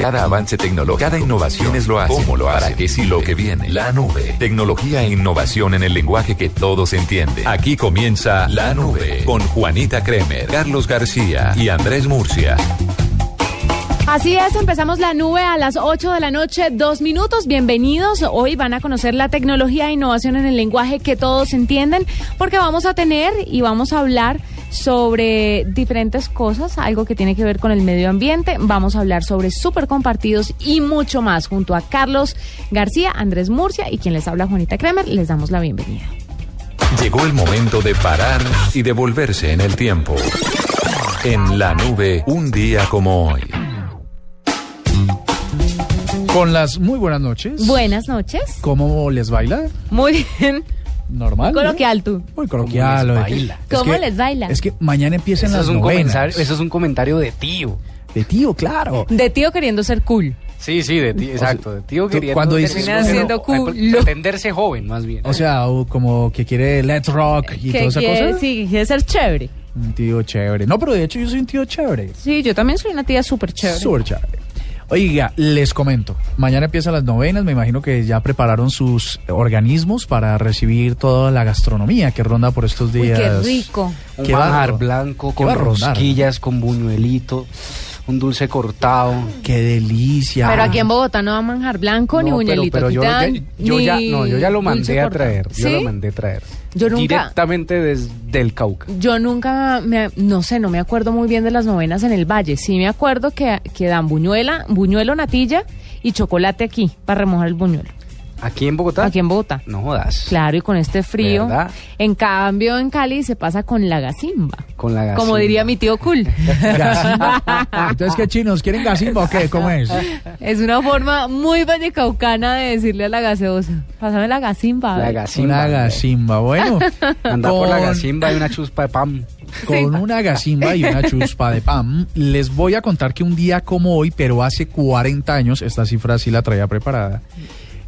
Cada avance tecnológico, cada innovación es lo hace. ¿Cómo lo hace? ¿Para qué si lo que viene? La nube. Tecnología e innovación en el lenguaje que todos entienden. Aquí comienza La Nube con Juanita Kremer, Carlos García y Andrés Murcia. Así es, empezamos la nube a las 8 de la noche, dos minutos. Bienvenidos. Hoy van a conocer la tecnología e innovación en el lenguaje que todos entienden, porque vamos a tener y vamos a hablar sobre diferentes cosas, algo que tiene que ver con el medio ambiente. Vamos a hablar sobre super compartidos y mucho más junto a Carlos García, Andrés Murcia y quien les habla Juanita Kremer. Les damos la bienvenida. Llegó el momento de parar y devolverse en el tiempo. En la nube, un día como hoy. Con las muy buenas noches. Buenas noches. ¿Cómo les baila? Muy bien. Normal. Coloquial tú. Muy coloquial. ¿Cómo les baila? Es ¿Cómo que- les baila? Es que mañana empiezan Eso las es, un novenas. eso es un comentario de tío. De tío, claro. De tío queriendo ser cool. Sí, sí, de tío, exacto. De tío queriendo cuando dices- terminar Siendo siendo- culo. pretenderse joven, más bien. O sea, o como que quiere let's rock y que toda esa quiere, cosa. sí, quiere ser chévere. Un tío chévere. No, pero de hecho yo soy un tío chévere. Sí, yo también soy una tía súper chévere. Súper chévere. Oiga, les comento. Mañana empiezan las novenas. Me imagino que ya prepararon sus organismos para recibir toda la gastronomía que ronda por estos Uy, días. qué rico. un ¿Qué va a- manjar blanco con a rosquillas, con buñuelito, un dulce cortado. Qué delicia. Pero aquí en Bogotá no va manjar blanco ni No, pero- buñuelito. pero Aquí yo, ya, yo ni ya, no, yo ya lo mandé a traer. Yo lo mandé a traer. Yo nunca- Directamente desde el Cauca. Yo nunca, me, no sé, no me acuerdo muy bien de las novenas en el Valle. Sí me acuerdo que, que dan buñuela, buñuelo, natilla y chocolate aquí para remojar el buñuelo. ¿Aquí en Bogotá? Aquí en Bogotá. No jodas. Claro, y con este frío. ¿Verdad? En cambio, en Cali se pasa con la gasimba. Con la Como gasimba. diría mi tío cool. Entonces, ¿qué chinos? ¿Quieren gasimba o qué? ¿Cómo es? es una forma muy vallecaucana de decirle a la gaseosa. Pásame la gasimba. a La ver". gasimba. Una gasimba. Bueno, Anda por la gasimba y una chuspa de pan. Con una gasimba y una chuspa de pan, les voy a contar que un día como hoy, pero hace 40 años, esta cifra sí la traía preparada,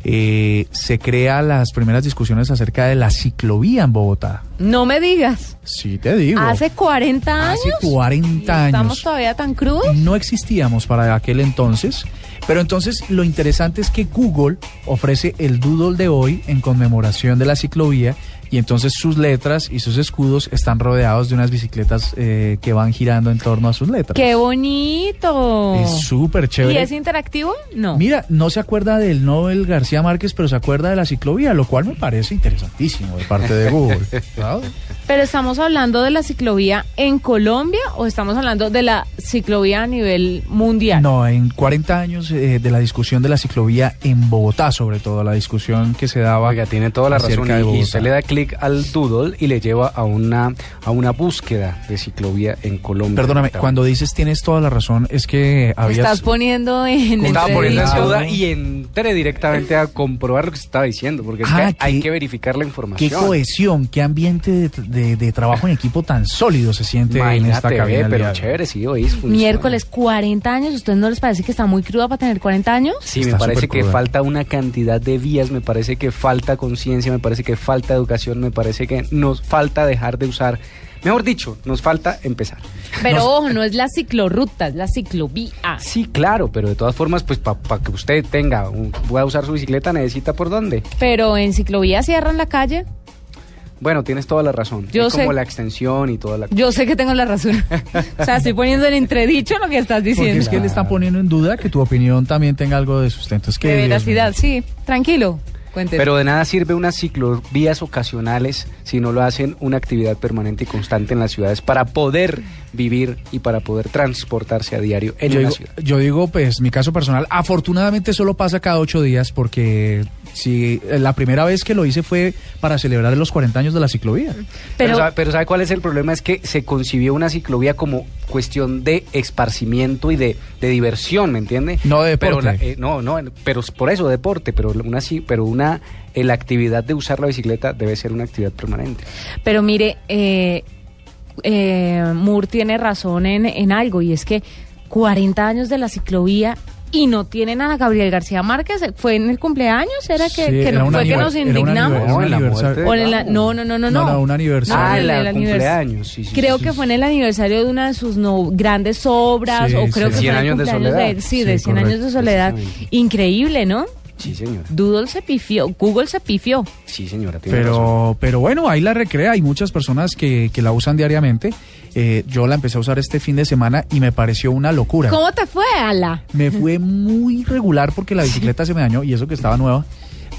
eh, se crean las primeras discusiones acerca de la ciclovía en Bogotá. No me digas. Sí, te digo. Hace 40 años. Hace 40 ¿Estamos años. todavía tan crudos? No existíamos para aquel entonces, pero entonces lo interesante es que Google ofrece el doodle de hoy en conmemoración de la ciclovía y entonces sus letras y sus escudos están rodeados de unas bicicletas eh, que van girando en torno a sus letras. ¡Qué bonito! Es súper ¿Y chévere. es interactivo? No. Mira, no se acuerda del Nobel García Márquez, pero se acuerda de la ciclovía, lo cual me parece interesantísimo de parte de Google. ¿sabes? Pero estamos hablando de la ciclovía en Colombia o estamos hablando de la ciclovía a nivel mundial? No, en 40 años eh, de la discusión de la ciclovía en Bogotá, sobre todo, la discusión que se daba. Oiga, tiene toda la razón. de Y, y usted le da clic al doodle y le lleva a una, a una búsqueda de ciclovía en Colombia. Perdóname, cuando dices tienes toda la razón, es que habías... Estás poniendo en Me estaba poniendo en duda y entré directamente a comprobar lo que se estaba diciendo, porque es Ah, que hay qué- que verificar la Qué información. cohesión, qué ambiente de, de- de trabajo en equipo tan sólido se siente en esta cabina. pero hoy. chévere, sí, oís. funciona. Miércoles, 40 años. ¿Ustedes no les parece que está muy cruda para tener 40 años? Sí, Está me parece que cruda. falta una cantidad de vías, me parece que falta conciencia, me parece que falta educación, me parece que nos falta dejar de usar, mejor dicho, nos falta empezar. Pero ojo, no es la ciclorruta, es la ciclovía. Sí, claro, pero de todas formas, pues para que usted tenga, un, pueda usar su bicicleta, necesita por dónde. Pero en ciclovía cierran la calle. Bueno, tienes toda la razón. Yo es como sé. la extensión y toda la... Yo sé que tengo la razón. o sea, estoy poniendo en entredicho lo que estás Porque diciendo. es que le están poniendo en duda que tu opinión también tenga algo de sustento. Es que, De veracidad, sí. Tranquilo. Cuénteme. Pero de nada sirve unas ciclovías ocasionales si no lo hacen una actividad permanente y constante en las ciudades para poder vivir y para poder transportarse a diario en yo, una digo, ciudad. yo digo, pues, mi caso personal, afortunadamente solo pasa cada ocho días porque si eh, la primera vez que lo hice fue para celebrar los 40 años de la ciclovía. Pero, Pero, ¿sabe, pero ¿sabe cuál es el problema? Es que se concibió una ciclovía como cuestión de esparcimiento y de, de diversión, ¿me entiende? No de Pero deporte. la- eh, no, no, pero por eso deporte, pero una sí, pero una eh, la actividad de usar la bicicleta debe ser una actividad permanente. pero mire, eh, eh, Moore tiene razón en, en algo y es que 40 años de la ciclovía y no tienen a Gabriel García Márquez. ¿Fue en el cumpleaños? ¿Era que, Sí, que era no, fue que nos indignamos? No, en la aniversario. no, no, no, no, No, un aniversario. Ah, en el el cumpleaños, sí, sí, creo sí, que sí. fue en el aniversario de una de sus no, grandes obras, Sí, o creo sí. que fue 100 en el años de cumpleaños soledad. él. Sí, Sí, de 100 años de soledad. Increíble, ¿no? Sí, señora. Doodle se pifió, Google se pifió. Sí, señora. tiene razón. Pero, pero bueno, ahí la recrea. Hay muchas personas que, que la usan diariamente. Eh, yo la empecé a usar este fin de semana y me pareció una locura. ¿Cómo te fue, Ala? Me fue muy regular porque la bicicleta se me dañó y eso que estaba nueva.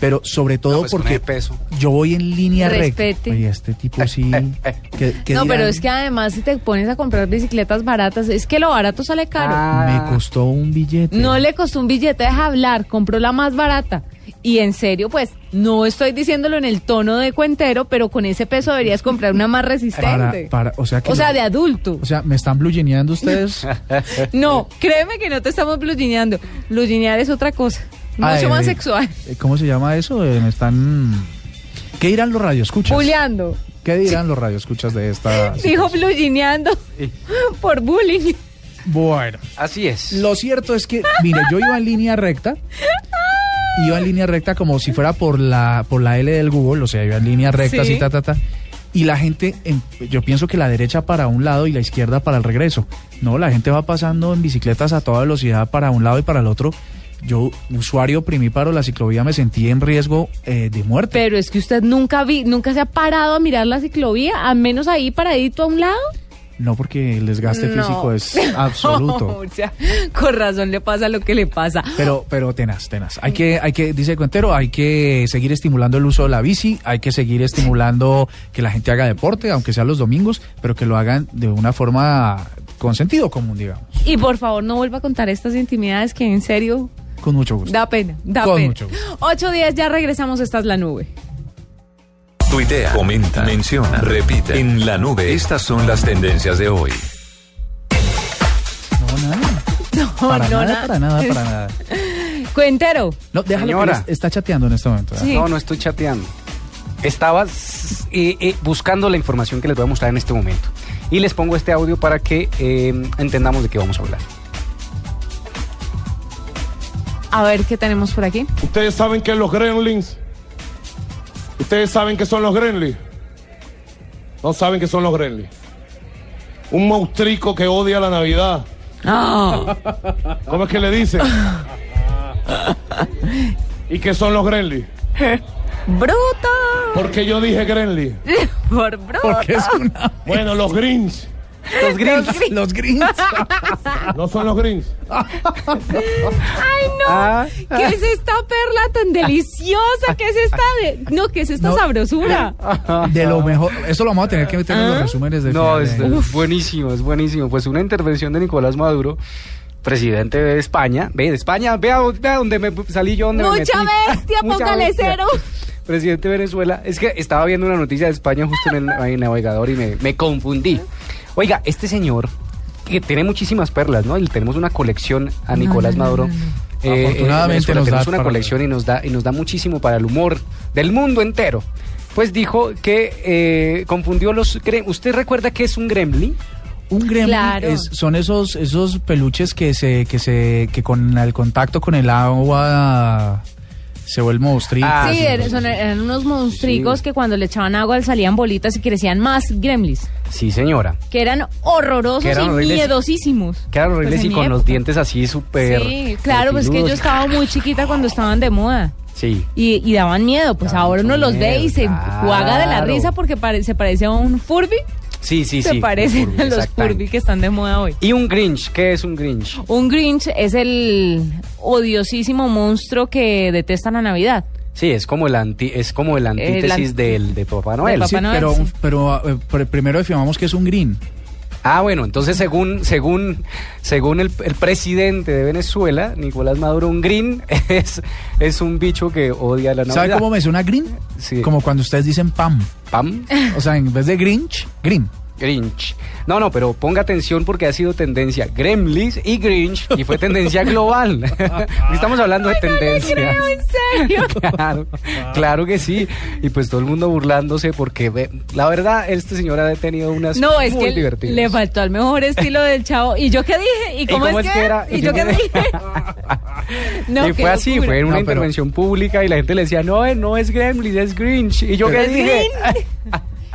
Pero sobre todo No, pues, porque peso. yo voy en línea Respete. recta. Oye, este tipo sí. ¿qué- qué No, dirán? pero es que además si te pones a comprar bicicletas baratas, es que lo barato sale caro. Ah, Me costó un billete. No le costó un billete, deja hablar, compró la más barata. Y en serio, pues, no estoy diciéndolo en el tono de cuentero, pero con ese peso deberías comprar una más para, resistente. para, o sea, que o sea, lo- de adulto. o sea, me están blugineando ustedes. No, créeme que no te estamos blugineando. Bluginear es otra cosa. Mucho Ay, más eh, sexual. eh, ¿Cómo se llama eso? Eh, me están. ¿Qué dirán los radioescuchas? Bulleando. ¿Qué dirán los radioescuchas de esta? Dijo blugineando por bullying. Bueno. Así es. Lo cierto es que, mire, yo iba en línea recta. Iba en línea recta como si fuera por la, por la L del Google, o sea, iba en línea recta, Sí. así, ta, ta, ta. Y la gente, yo pienso que la derecha para un lado y la izquierda para el regreso. No, la gente va pasando en bicicletas a toda velocidad para un lado y para el otro. Yo, usuario primíparo de la ciclovía, me sentí en riesgo eh, de muerte. Pero es que usted nunca vi, nunca se ha parado a mirar la ciclovía, al menos ahí paradito a un lado. No, porque el desgaste No. físico es absoluto. o sea, con razón le pasa lo que le pasa. Pero, pero tenaz, tenaz. Hay que, hay que, dice Cuentero, hay que seguir estimulando el uso de la bici, hay que seguir estimulando que la gente haga deporte, aunque sea los domingos, pero que lo hagan de una forma con sentido común, digamos. Y por favor no vuelva a contar estas intimidades que en serio Con mucho gusto. da pena, da Con pena. mucho gusto. 8 días ya regresamos, esta es la nube. Tuitea, comenta, menciona, repite. En la nube, estas son las tendencias de hoy. No, nada. No, Para no, nada, na- para nada, para nada. Cuentero. No, déjalo Señora. está chateando en este momento. Sí. No, no estoy chateando. Estaba eh, eh, buscando la información que les voy a mostrar en este momento. Y les pongo este audio para que eh, entendamos de qué vamos a hablar. A ver qué tenemos por aquí. Ustedes saben que los gremlins. Ustedes saben que son los gremlins. No saben que son los gremlins. Un monstruico que odia la Navidad. Ah, ¿Cómo es que le dicen? ¿Y qué son los gremlins? bruto. Porque yo dije gremlins. Por bruto. Porque es una... Bueno, los greens. Los gringos. Los greens. No son los greens. Ay, no. Ah. ¿Qué es esta perla tan deliciosa? ¿Qué es esta de... No, ¿qué es esta No. sabrosura? De lo mejor. Eso lo vamos a tener que meter en los resúmenes de No, es, buenísimo, es buenísimo. Pues una intervención de Nicolás Maduro, presidente de España. Ve, de España, vea, vea donde me salí yo. Donde me Mucha metí. bestia, Mucha póngale bestia. cero. Presidente de Venezuela. Es que estaba viendo una noticia de España justo en el, en el navegador y me, me confundí. Oiga, este señor, que tiene muchísimas perlas, ¿no? Y tenemos una colección a Nicolás no, no, Maduro. no, no. Eh, Afortunadamente en Venezuela nos da tenemos una para- colección y nos da y nos da muchísimo para el humor del mundo entero. Pues dijo que eh, confundió los ¿Usted recuerda qué es un gremlin? Un gremlin Claro. es- son esos esos peluches que se que se que con el contacto con el agua se vuelven monstruitos. Ah, sí, eran, son- unos monstruicos Sí. que cuando le echaban agua salían bolitas y crecían más gremlins. Sí, señora. Que eran horrorosos Que eran y horribles. miedosísimos. Que eran horribles Pues en y con los dientes así súper. Sí, claro, pues que yo estaba muy chiquita cuando estaban de moda. Sí. Y, y daban miedo, pues Daban ahora uno los ve y se claro. juega de la risa porque pare- se parece a un Furby. Sí, sí, se sí. parecen Furby, a los. Furby que están de moda hoy. Y un Grinch, ¿qué es un Grinch? Un Grinch es el odiosísimo monstruo que detesta la Navidad. Sí, es como el anti, es como el antítesis an- del de Papá Noel. Papá sí. Noel. pero sí. pero eh, pr- primero definamos que es un green. Ah, bueno, entonces según según según el, el presidente de Venezuela, Nicolás Maduro, un green es es un bicho que odia la Navidad. ¿Sabe cómo me suena green? Sí. Como cuando ustedes dicen pam. Pam, O sea, en vez de Grinch, green. Grinch. No, no, pero ponga atención porque ha sido tendencia Gremlins y Grinch y fue tendencia global. Estamos hablando de tendencia. Creo, en serio. Claro, claro que sí. Y pues todo el mundo burlándose porque ve- la verdad, este señor ha tenido unas No, es muy que divertidas. le faltó al mejor estilo del chavo. ¿Y yo qué dije? ¿Y cómo, es, que, era? ¿Y yo qué dije? No, y fue así, locura. fue en una No, pero- intervención pública y la gente le decía, no, eh, no es Gremlins, es Grinch. Y yo qué ¿Es dije,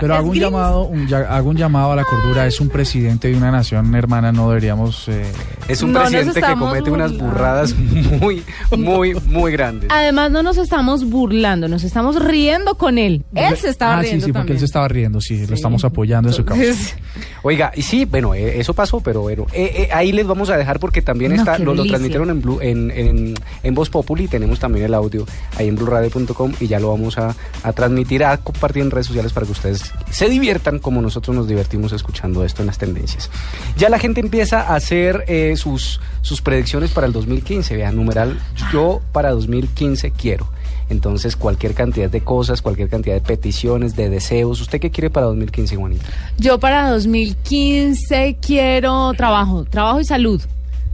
Pero hago un llamado, un, ya- hago un llamado a la cordura. Es un presidente de una nación hermana, no deberíamos. eh, es un No presidente que comete unas burradas muy, muy, muy grandes. Además, no nos estamos burlando, nos estamos riendo con él. Él se estaba ah, riendo sí, sí, porque él se estaba riendo, sí, lo estamos apoyando en su causa. Entonces, Oiga, y sí, bueno, eh, eso pasó, pero bueno, eh, eh, ahí les vamos a dejar porque también No, está, lo, lo transmitieron en, Blue, en, en, en Voz Populi, tenemos también el audio ahí en blueradio.com y ya lo vamos a, a transmitir, a compartir en redes sociales para que ustedes se diviertan como nosotros nos divertimos escuchando esto en las tendencias. Ya la gente empieza a hacer eh, sus, sus predicciones para el 2015, vean, numeral, yo para 2015 quiero. Entonces, cualquier cantidad de cosas, cualquier cantidad de peticiones, de deseos. ¿Usted qué quiere para 2015, Juanita? yo para 2015 quiero trabajo, trabajo y salud.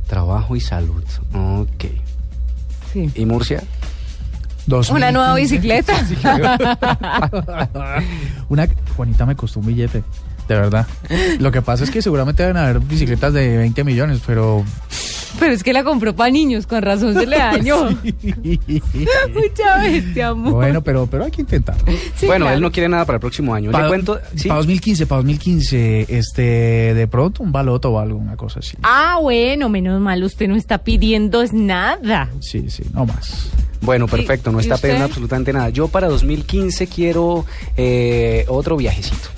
Trabajo y salud. Ok. Sí. ¿Y Murcia? Una nueva bicicleta. Una, Juanita me costó un billete, de verdad. Lo que pasa es que seguramente deben haber bicicletas de 20 millones, pero... Pero es que la compró para niños, con razón se le dañó. Mucha bestia, amor. bueno, pero, pero hay que intentar. Sí, bueno, claro. él no quiere nada para el próximo año. Para Le cuento. ¿sí? 2015, para 2015, este, de pronto un baloto o algo, una cosa así. Ah, bueno, menos mal, usted no está pidiendo es nada. Sí, sí, no más. Bueno, perfecto, no ¿Y está pidiendo absolutamente nada. Yo para 2015 quiero eh, otro viajecito.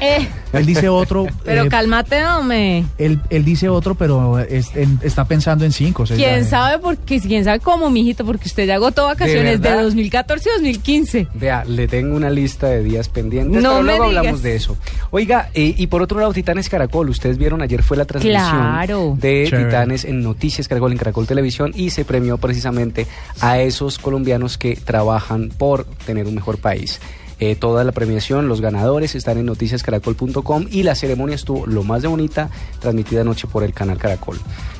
Eh, Él dice otro, pero eh, cálmate, hombre. él, él dice otro, pero es- en- está pensando en cinco. seis ¿Quién sabe por qué? ¿Quién sabe cómo, mijito? Porque usted ya agotó vacaciones de, verdad? 2014 y 2015. Vea, le tengo una lista de días pendientes, No pero me luego digas. hablamos de eso. Oiga, eh, y por otro lado, Titanes Caracol. Ustedes vieron ayer fue la transmisión Claro. de. Titanes en Noticias Caracol, en Caracol Televisión, y se premió precisamente a esos colombianos que trabajan por tener un mejor país. Eh, toda la premiación, los ganadores están en noticiascaracol.com y la ceremonia estuvo lo más de bonita, transmitida anoche por el canal Caracol.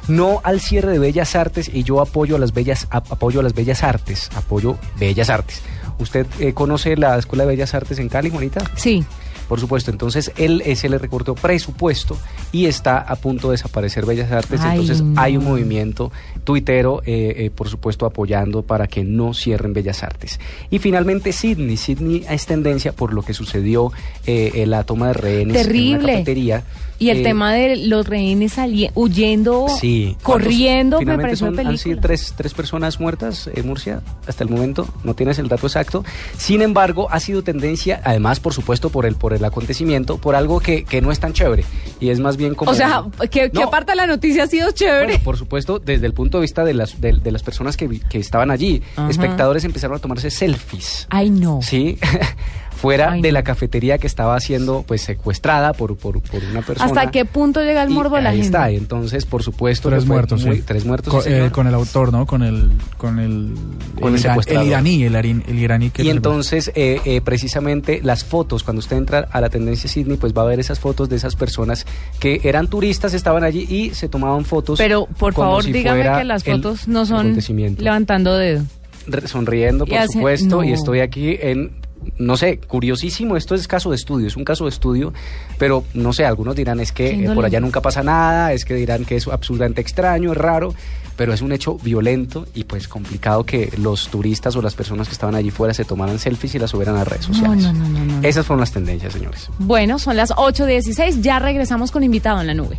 No al cierre de Bellas Artes y yo apoyo a las bellas ap- apoyo a las bellas artes, apoyo Bellas Artes. ¿Usted eh, conoce la Escuela de Bellas Artes en Cali, Juanita? Sí. Por supuesto, entonces él se le recortó presupuesto y está a punto de desaparecer Bellas Artes. Ay, entonces no. hay un movimiento tuitero, eh, eh, por supuesto, apoyando para que no cierren Bellas Artes. Y finalmente Sydney. Sydney es tendencia por lo que sucedió eh, en la toma de rehenes en Terrible. una cafetería. Y el Eh, tema de los rehenes huyendo, Sí. corriendo, me pareció son, han sido tres, tres personas muertas en Murcia hasta el momento. No tienes el dato exacto. Sin embargo, ha sido tendencia, además, por supuesto, por el, por el acontecimiento, por algo que, que no es tan chévere. Y es más bien como... O sea, ¿qué, qué No. parte de la noticia ha sido chévere? Bueno, por supuesto, desde el punto de vista de las, de, de las personas que, que estaban allí, Ajá. espectadores empezaron a tomarse selfies. Ay, no. Sí, fuera Ay, de la cafetería que estaba siendo pues secuestrada por, por, por una persona. ¿Hasta qué punto llega el Y morbo de la ahí gente? está, entonces por supuesto Tres muertos, muy- sí. tres muertos Con, sí, eh, con el autor, ¿no? Con el, con el, Con el iran- secuestrador. iraní, el, arin- el iraní que y entonces, eh, eh, precisamente las fotos, cuando usted entra a la tendencia Sydney, pues va a ver esas fotos de esas personas que eran turistas, estaban allí y se tomaban fotos. Pero, por favor, si dígame que las el fotos no son levantando dedo. Sonriendo, Y por hace- supuesto, y estoy aquí en, no sé, curiosísimo, esto es caso de estudio, es un caso de estudio, pero no sé, algunos dirán es que eh, por allá nunca pasa nada, es que dirán que es absolutamente extraño, es raro, pero es un hecho violento y pues complicado que los turistas o las personas que estaban allí fuera se tomaran selfies y las subieran a redes sociales. no, no, no, no. Esas fueron las tendencias, señores. Bueno, son las 8.16, ya regresamos con invitado en la nube.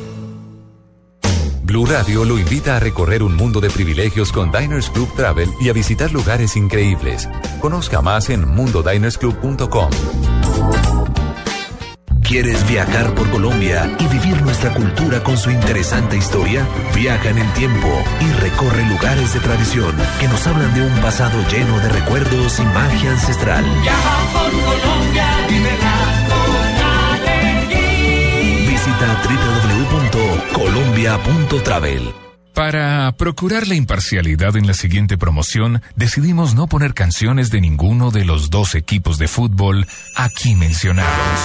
Blue Radio lo invita a recorrer un mundo de privilegios con Diners Club Travel y a visitar lugares increíbles. Conozca más en mundodinersclub.com. ¿Quieres viajar por Colombia y vivir nuestra cultura con su interesante historia? Viaja en el tiempo y recorre lugares de tradición que nos hablan de un pasado lleno de recuerdos y magia ancestral. Visita Colombia.travel. Para procurar la imparcialidad en la siguiente promoción, decidimos no poner canciones de ninguno de los dos equipos de fútbol aquí mencionados.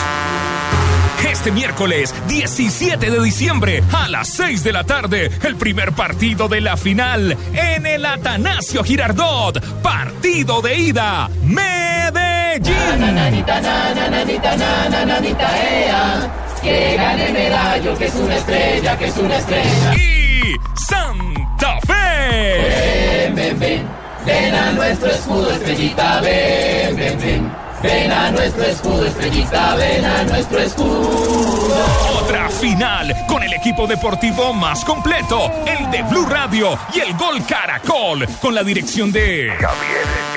Este miércoles 17 de diciembre a las 6 de la tarde, el primer partido de la final en el Atanasio Girardot. Partido de ida, Medellín. Que gane medallo, que es una estrella, que es una estrella. Y Santa Fe. Ven, ven, ven, ven a nuestro escudo, estrellita, ven, ven, ven. Ven a nuestro escudo, estrellita, ven a nuestro escudo. Otra final con el equipo deportivo más completo, el de Blue Radio y el Gol Caracol, con la dirección de Javier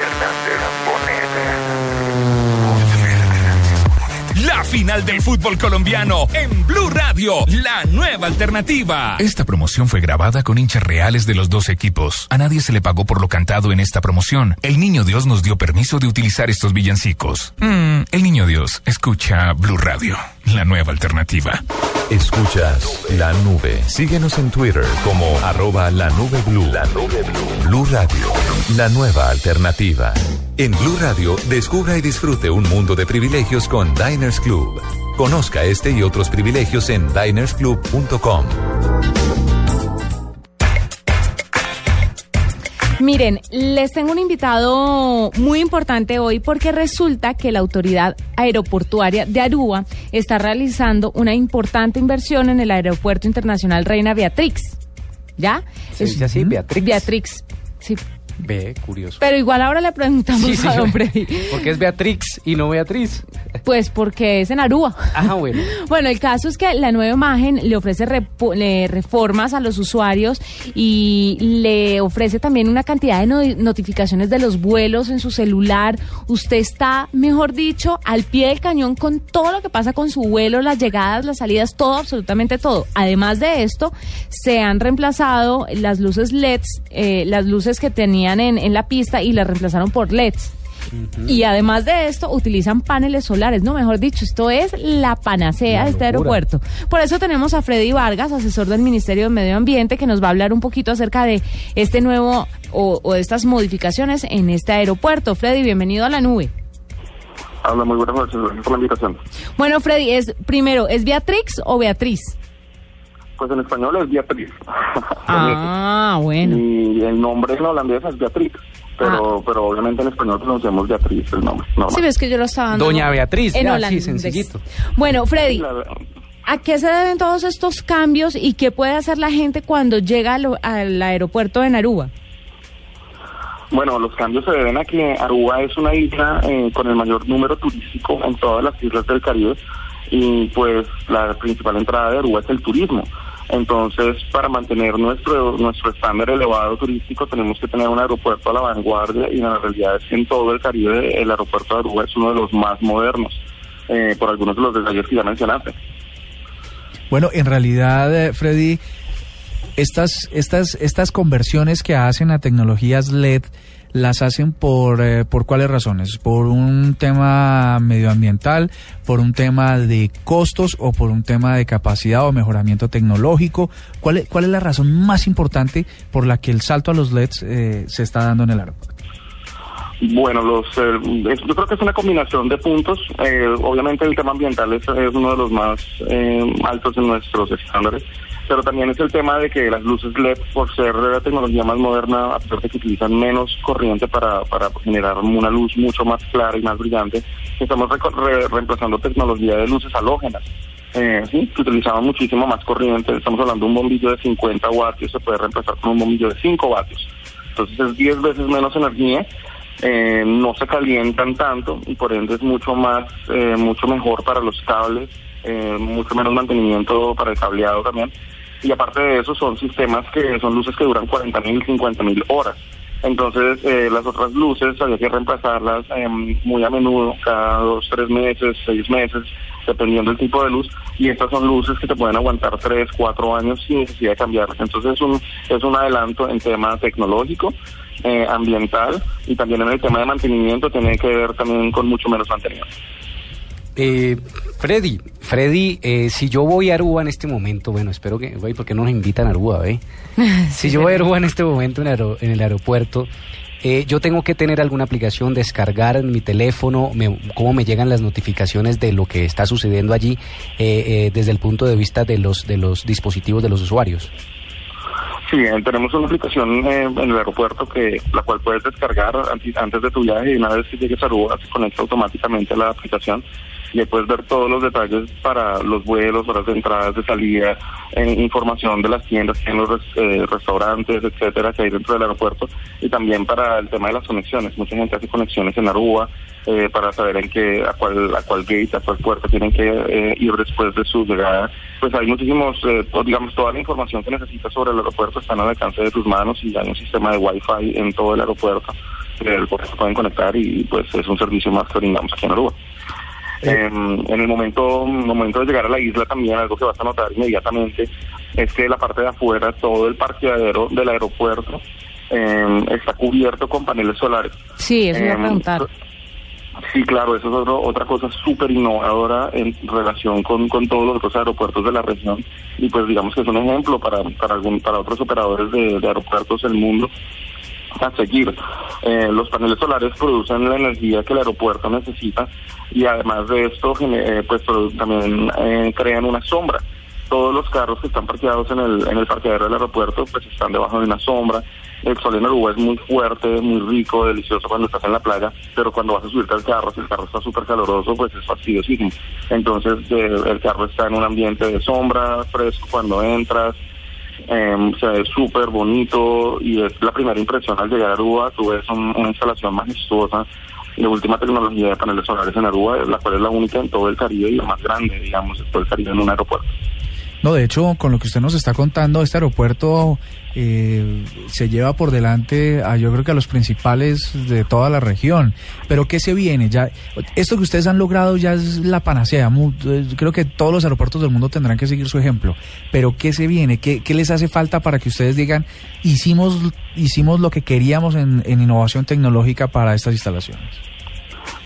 final del fútbol colombiano en Blue Radio, la nueva alternativa. Esta promoción fue grabada con hinchas reales de los dos equipos. A nadie se le pagó por lo cantado en esta promoción. El niño Dios nos dio permiso de utilizar estos villancicos. Mm, el niño Dios escucha Blue Radio, la nueva alternativa. Escuchas la nube. Síguenos en Twitter como arroba la nube blue. La nube blue. Blue Radio, la nueva alternativa. En Blue Radio, descubra y disfrute un mundo de privilegios con Diners Club. Conozca este y otros privilegios en dinersclub.com. Miren, les tengo un invitado muy importante hoy porque resulta que la autoridad aeroportuaria de Aruba está realizando una importante inversión en el Aeropuerto Internacional Reina Beatrix. ¿Ya? ¿Se dice así, Beatrix? Beatrix. Sí, Ve, curioso. pero igual ahora le preguntamos Sí, sí, a don Freddy. Porque es Beatrix y no Beatriz. Pues porque es en Aruba. Ah, bueno. Bueno, el caso es que la nueva imagen le ofrece le reformas a los usuarios y le ofrece también una cantidad de no- notificaciones de los vuelos en su celular. Usted está, mejor dicho, al pie del cañón con todo lo que pasa con su vuelo, las llegadas, las salidas, todo, absolutamente todo. Además de esto, se han reemplazado las luces LEDs, eh, las luces que tenían en, en la pista y las reemplazaron por LEDs. Y además de esto, utilizan paneles solares, no, mejor dicho, esto es la panacea de este aeropuerto. Por eso tenemos a Freddy Vargas, asesor del Ministerio de Medio Ambiente, que nos va a hablar un poquito acerca de este nuevo o, o de estas modificaciones en este aeropuerto. Freddy, bienvenido a la nube. Habla muy buenas noches, gracias por la invitación. Bueno, Freddy, es primero, ¿es Beatrix o Beatriz? Pues en español es Beatriz. Ah, bueno. Y el nombre en holandés es Beatriz. Pero, pero obviamente en español pronunciamos Beatriz el nombre. normal. Sí, ves que yo lo estaba dando Doña Beatriz, en ya, sí, holandés. sencillito. Bueno, Freddy, La- ¿a qué se deben todos estos cambios y qué puede hacer la gente cuando llega al, al aeropuerto de Naruba? Bueno, los cambios se deben a que Aruba es una isla eh, con el mayor número turístico en todas las islas del Caribe y pues la principal entrada de Aruba es el turismo. Entonces, para mantener nuestro nuestro estándar elevado turístico tenemos que tener un aeropuerto a la vanguardia y la realidad es que en todo el Caribe el aeropuerto de Aruba es uno de los más modernos, eh, por algunos de los detalles que ya mencionaste. Bueno, en realidad, eh, Freddy, estas, estas, estas conversiones que hacen a tecnologías LED las hacen por, eh, por cuáles razones? ¿Por un tema medioambiental, por un tema de costos o por un tema de capacidad o mejoramiento tecnológico? ¿Cuál es, cuál es la razón más importante por la que el salto a los LEDs eh, se está dando en el aeropuerto? Bueno, eh, yo creo que es una combinación de puntos. Eh, obviamente el tema ambiental es, es uno de los más altos en nuestros estándares, pero también es el tema de que las luces LED, por ser la tecnología más moderna, a pesar de que utilizan menos corriente para, para generar una luz mucho más clara y más brillante, estamos re- reemplazando tecnología de luces halógenas. Eh, sí, que utilizaban muchísimo más corriente. Estamos hablando de un bombillo de 50 vatios, se puede reemplazar con un bombillo de 5 vatios. Entonces es 10 veces menos energía eh, no se calientan tanto y por ende es mucho más, eh, mucho mejor para los cables, eh, mucho menos mantenimiento para el cableado también. Y aparte de eso son sistemas que son luces que duran 40 mil, 50 mil horas. Entonces eh, las otras luces había que reemplazarlas eh, muy a menudo, cada dos, tres meses, seis meses, dependiendo del tipo de luz. Y estas son luces que te pueden aguantar tres, cuatro años sin necesidad de cambiarlas. Entonces es un, es un adelanto en tema tecnológico eh, ambiental y también en el tema de mantenimiento tiene que ver también con mucho menos mantenimiento. Eh, Freddy, Freddy, eh, si yo voy a Aruba en este momento, bueno, espero que, güey, ¿por qué no nos invitan a Aruba, ve? Si yo voy a Aruba en este momento en, en el aeropuerto, eh, yo tengo que tener alguna aplicación, descargar en mi teléfono, me- cómo me llegan las notificaciones de lo que está sucediendo allí eh, eh, desde el punto de vista de los, de los dispositivos de los usuarios. Sí, eh, tenemos una aplicación eh, en el aeropuerto que la cual puedes descargar antes de tu viaje y una vez que llegues a Aruba se conecta automáticamente a la aplicación y ahí puedes ver todos los detalles para los vuelos, horas de entradas, de salida, eh, información de las tiendas en los eh, restaurantes, etcétera, que hay dentro del aeropuerto y también para el tema de las conexiones. Mucha gente hace conexiones en Aruba eh, para saber en qué, a cuál, a cuál gate, a cuál puerta tienen que eh, ir después de su llegada. Pues hay muchísimos, eh, digamos, toda la información que necesitas sobre el aeropuerto está al alcance de tus manos y hay un sistema de Wi-Fi en todo el aeropuerto que el cual se pueden conectar y pues es un servicio más que brindamos aquí en Aruba. Eh, en el momento, momento de llegar a la isla también algo que vas a notar inmediatamente es que la parte de afuera, todo el parqueadero del aeropuerto eh, está cubierto con paneles solares. Sí, eso iba a Em, preguntar. Sí, claro, eso es otro- otra cosa súper innovadora en relación con, con todos los otros aeropuertos de la región y pues digamos que es un ejemplo para, para, algún, para otros operadores de, de aeropuertos del mundo a seguir. Eh, los paneles solares producen la energía que el aeropuerto necesita y además de esto eh, pues también eh, crean una sombra. Todos los carros que están parqueados en el, en el parqueadero del aeropuerto pues están debajo de una sombra. El sol en Aruba es muy fuerte, muy rico, delicioso cuando estás en la playa, pero cuando vas a subirte al carro, si el carro está súper caloroso, pues es fastidiosísimo. Entonces eh, el carro está en un ambiente de sombra, fresco cuando entras, eh, se ve súper bonito y es la primera impresión al llegar a Aruba. Tú ves un- una instalación majestuosa de última tecnología de paneles solares en Aruba, la cual es la única en todo el Caribe y la más grande, digamos, de todo el Caribe en un aeropuerto. No, de hecho, con lo que usted nos está contando, este aeropuerto eh, se lleva por delante a yo creo que a los principales de toda la región. Pero ¿qué se viene? Ya esto que ustedes han logrado ya es la panacea. Eh, Creo que todos los aeropuertos del mundo tendrán que seguir su ejemplo. Pero ¿qué se viene? ¿Qué, les hace falta para que ustedes digan hicimos hicimos lo que queríamos en innovación tecnológica para estas instalaciones?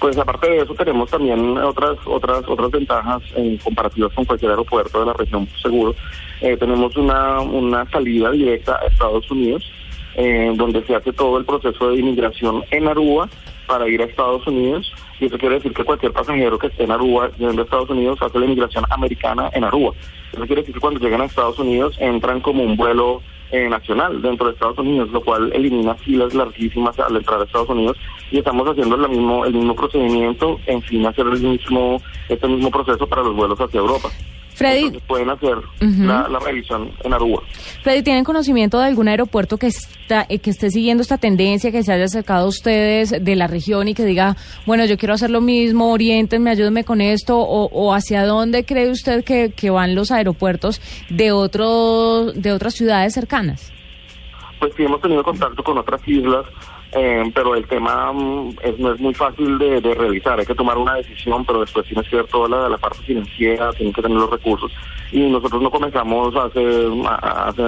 Pues aparte de eso tenemos también otras otras otras ventajas en comparativas con cualquier aeropuerto de la región seguro. Eh, tenemos una, una salida directa a Estados Unidos, eh, donde se hace todo el proceso de inmigración en Aruba para ir a Estados Unidos. Y eso quiere decir que cualquier pasajero que esté en Aruba yendo a Estados Unidos hace la inmigración americana en Aruba. Eso quiere decir que cuando llegan a Estados Unidos entran como un vuelo eh, nacional dentro de Estados Unidos, lo cual elimina filas larguísimas al entrar a Estados Unidos y estamos haciendo la mismo, el mismo procedimiento, en fin, hacer el mismo, este mismo proceso para los vuelos hacia Europa. Freddy, pueden hacer la, la revisión en Aruba. Freddy, ¿tienen conocimiento de algún aeropuerto que está eh, que esté siguiendo esta tendencia, que se haya acercado a ustedes de la región y que diga, bueno, yo quiero hacer lo mismo, oriéntenme, ayúdenme con esto, o, o hacia dónde cree usted que, que van los aeropuertos de otros de otras ciudades cercanas? Pues sí hemos tenido contacto con otras islas, eh, pero el tema mm, es, no es muy fácil de, de realizar. Hay que tomar una decisión, pero después tienes que ver toda la, la parte financiera, tienen que tener los recursos. Y nosotros no comenzamos hace,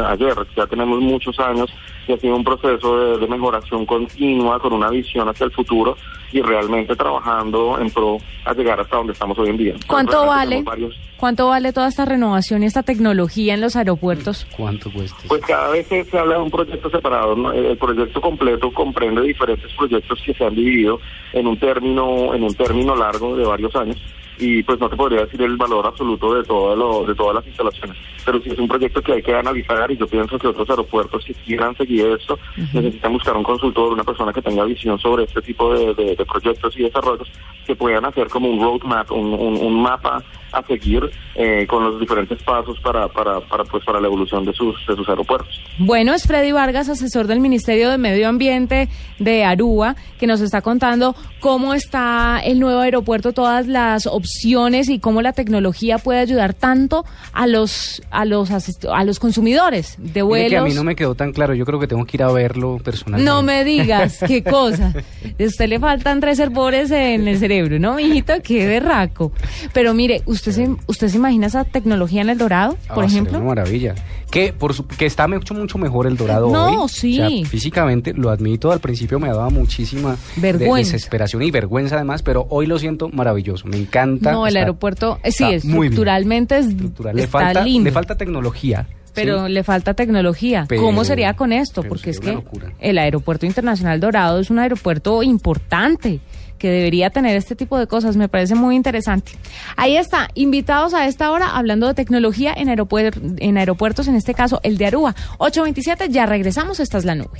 ayer, ya tenemos muchos años y ha sido un proceso de, de mejoración continua con una visión hacia el futuro y realmente trabajando en pro a llegar hasta donde estamos hoy en día. ¿Cuánto vale? varios- ¿Cuánto vale toda esta renovación y esta tecnología en los aeropuertos? ¿Cuánto cuesta? Pues cada vez se, se habla de un proyecto separado. ¿no? El proyecto completo comprende diferentes proyectos que se han dividido en un término en un término largo de varios años y pues no te podría decir el valor absoluto de todo lo, de todas las instalaciones, pero sí es un proyecto que hay que analizar y yo pienso que otros aeropuertos que quieran seguir esto necesitan buscar un consultor, una persona que tenga visión sobre este tipo de, de- de proyectos y desarrollos que puedan hacer como un roadmap, un, un- un mapa a seguir eh, con los diferentes pasos para, para, para pues para la evolución de sus de sus aeropuertos. Bueno, es Freddy Vargas, asesor del Ministerio de Medio Ambiente de Aruba, que nos está contando cómo está el nuevo aeropuerto, todas las opciones y cómo la tecnología puede ayudar tanto a los a los a los consumidores de vuelos. que a mí no me quedó tan claro, yo creo que tengo que ir a verlo personalmente. No me digas, qué cosa. A usted le faltan tres herbores en el cerebro, ¿no, mijito? Qué berraco. Pero mire, ¿usted se, ¿usted se imagina esa tecnología en el Dorado, Ah, por sería ejemplo? Una maravilla. Que, por su- que está mucho, mucho mejor el dorado No, hoy. sí. O sea, físicamente, lo admito, al principio me daba muchísima de- Vergüenza. desesperación y vergüenza además, pero hoy lo siento maravilloso. Me encanta No, el aeropuerto, eh, sí, estructuralmente es, Estructural. Le está falta, lindo. le falta tecnología. Pero ¿sí? le falta tecnología. Pero- ¿Cómo sería con esto? Porque es que locura. el Aeropuerto Internacional Dorado es un aeropuerto importante que debería tener este tipo de cosas. Me parece muy interesante. Ahí está, invitados a esta hora hablando de tecnología en, aeropuer- en aeropuertos, en este caso el de Aruba. 827, ya regresamos, esta es la nube.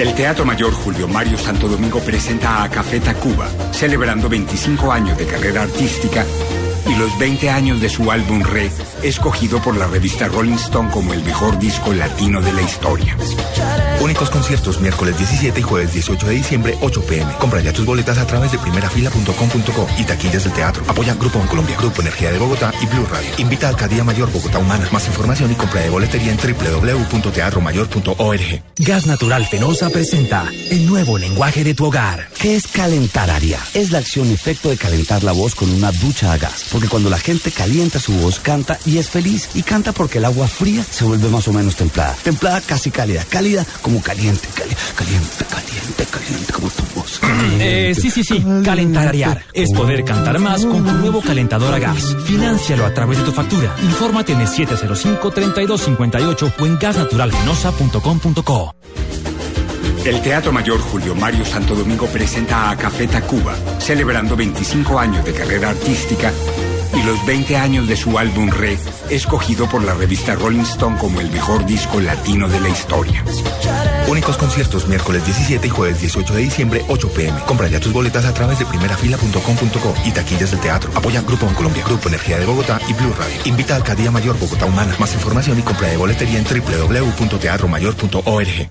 El Teatro Mayor Julio Mario Santo Domingo presenta a Café Tacuba, celebrando 25 años de carrera artística y los 20 años de su álbum Red, escogido por la revista Rolling Stone como el mejor disco latino de la historia. Únicos conciertos miércoles 17 y jueves 18 de diciembre, 8 pm. Compra ya tus boletas a través de primerafila.com.co y taquillas del teatro. Apoya Grupo Colombia, Grupo Energía de Bogotá y Blue Radio. Invita a Alcaldía Mayor Bogotá Humana. Más información y compra de boletería en www.teatromayor.org. Gas Natural Fenosa presenta el nuevo lenguaje de tu hogar. ¿Qué es calentar área? Es la acción efecto de calentar la voz con una ducha a gas. Porque cuando la gente calienta su voz, canta y es feliz. Y canta porque el agua fría se vuelve más o menos templada. Templada casi cálida. Cálida como caliente. cali- caliente, caliente, caliente como tu voz. Eh, sí, sí, sí. Calentararear es poder cantar más con tu nuevo calentador a gas. Financialo a través de tu factura. Infórmate en el 705-3258 o en gasnaturalfenosa.com.co. El Teatro Mayor Julio Mario Santo Domingo presenta a Café Tacuba, celebrando 25 años de carrera artística y los 20 años de su álbum Red, escogido por la revista Rolling Stone como el mejor disco latino de la historia. Únicos conciertos miércoles 17 y jueves 18 de diciembre, 8 pm. Compra ya tus boletas a través de primerafila.com.co y taquillas del teatro. Apoya Grupo Colombia, Grupo Energía de Bogotá y Blue Radio. Invita a Alcaldía Mayor Bogotá Humana. Más información y compra de boletería en www.teatromayor.org.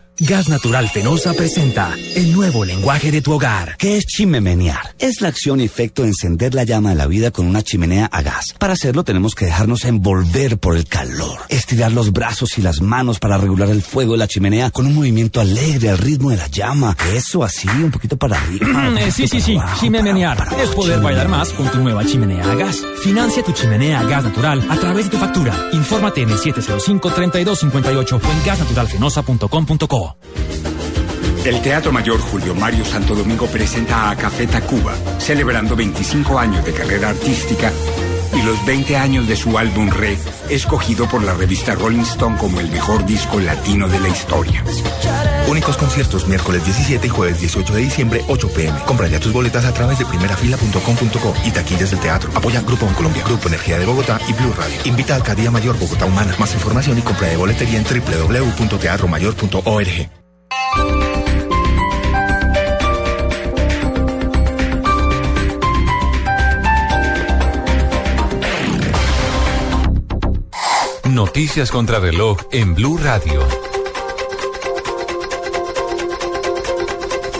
Gas Natural Fenosa presenta el nuevo lenguaje de tu hogar. ¿Qué es chimenear? Es la acción y efecto de encender la llama de la vida con una chimenea a gas. Para hacerlo tenemos que dejarnos envolver por el calor. Estirar los brazos y las manos para regular el fuego de la chimenea con un movimiento alegre al ritmo de la llama. Eso así, un poquito para arriba. Eh, sí, sí, sí. Chimenear es poder bailar más con tu nueva chimenea a gas. Financia tu chimenea a gas natural a través de tu factura. Infórmate en el 705-3258 o en gasnaturalfenosa.com.co. El Teatro Mayor Julio Mario Santo Domingo presenta a Café Tacuba, celebrando 25 años de carrera artística y los 20 años de su álbum Red, escogido por la revista Rolling Stone como el mejor disco latino de la historia. Únicos conciertos miércoles 17 y jueves 18 de diciembre, 8 pm. Compra ya tus boletas a través de primerafila.com.co y taquillas del teatro. Apoya Grupo Colombia, Grupo Energía de Bogotá y Blue Radio. Invita a Alcaldía Mayor Bogotá Humana. Más información y compra de boletería en www.teatromayor.org. Noticias contra reloj en Blue Radio.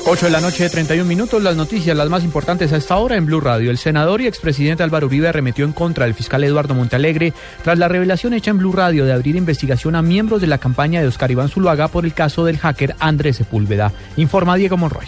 8 de la noche, 31 minutos. Las noticias, las más importantes a esta hora en Blue Radio. El senador y expresidente Álvaro Uribe arremetió en contra del fiscal Eduardo Montalegre tras la revelación hecha en Blue Radio de abrir investigación a miembros de la campaña de Oscar Iván Zuluaga por el caso del hacker Andrés Sepúlveda. Informa Diego Monroy.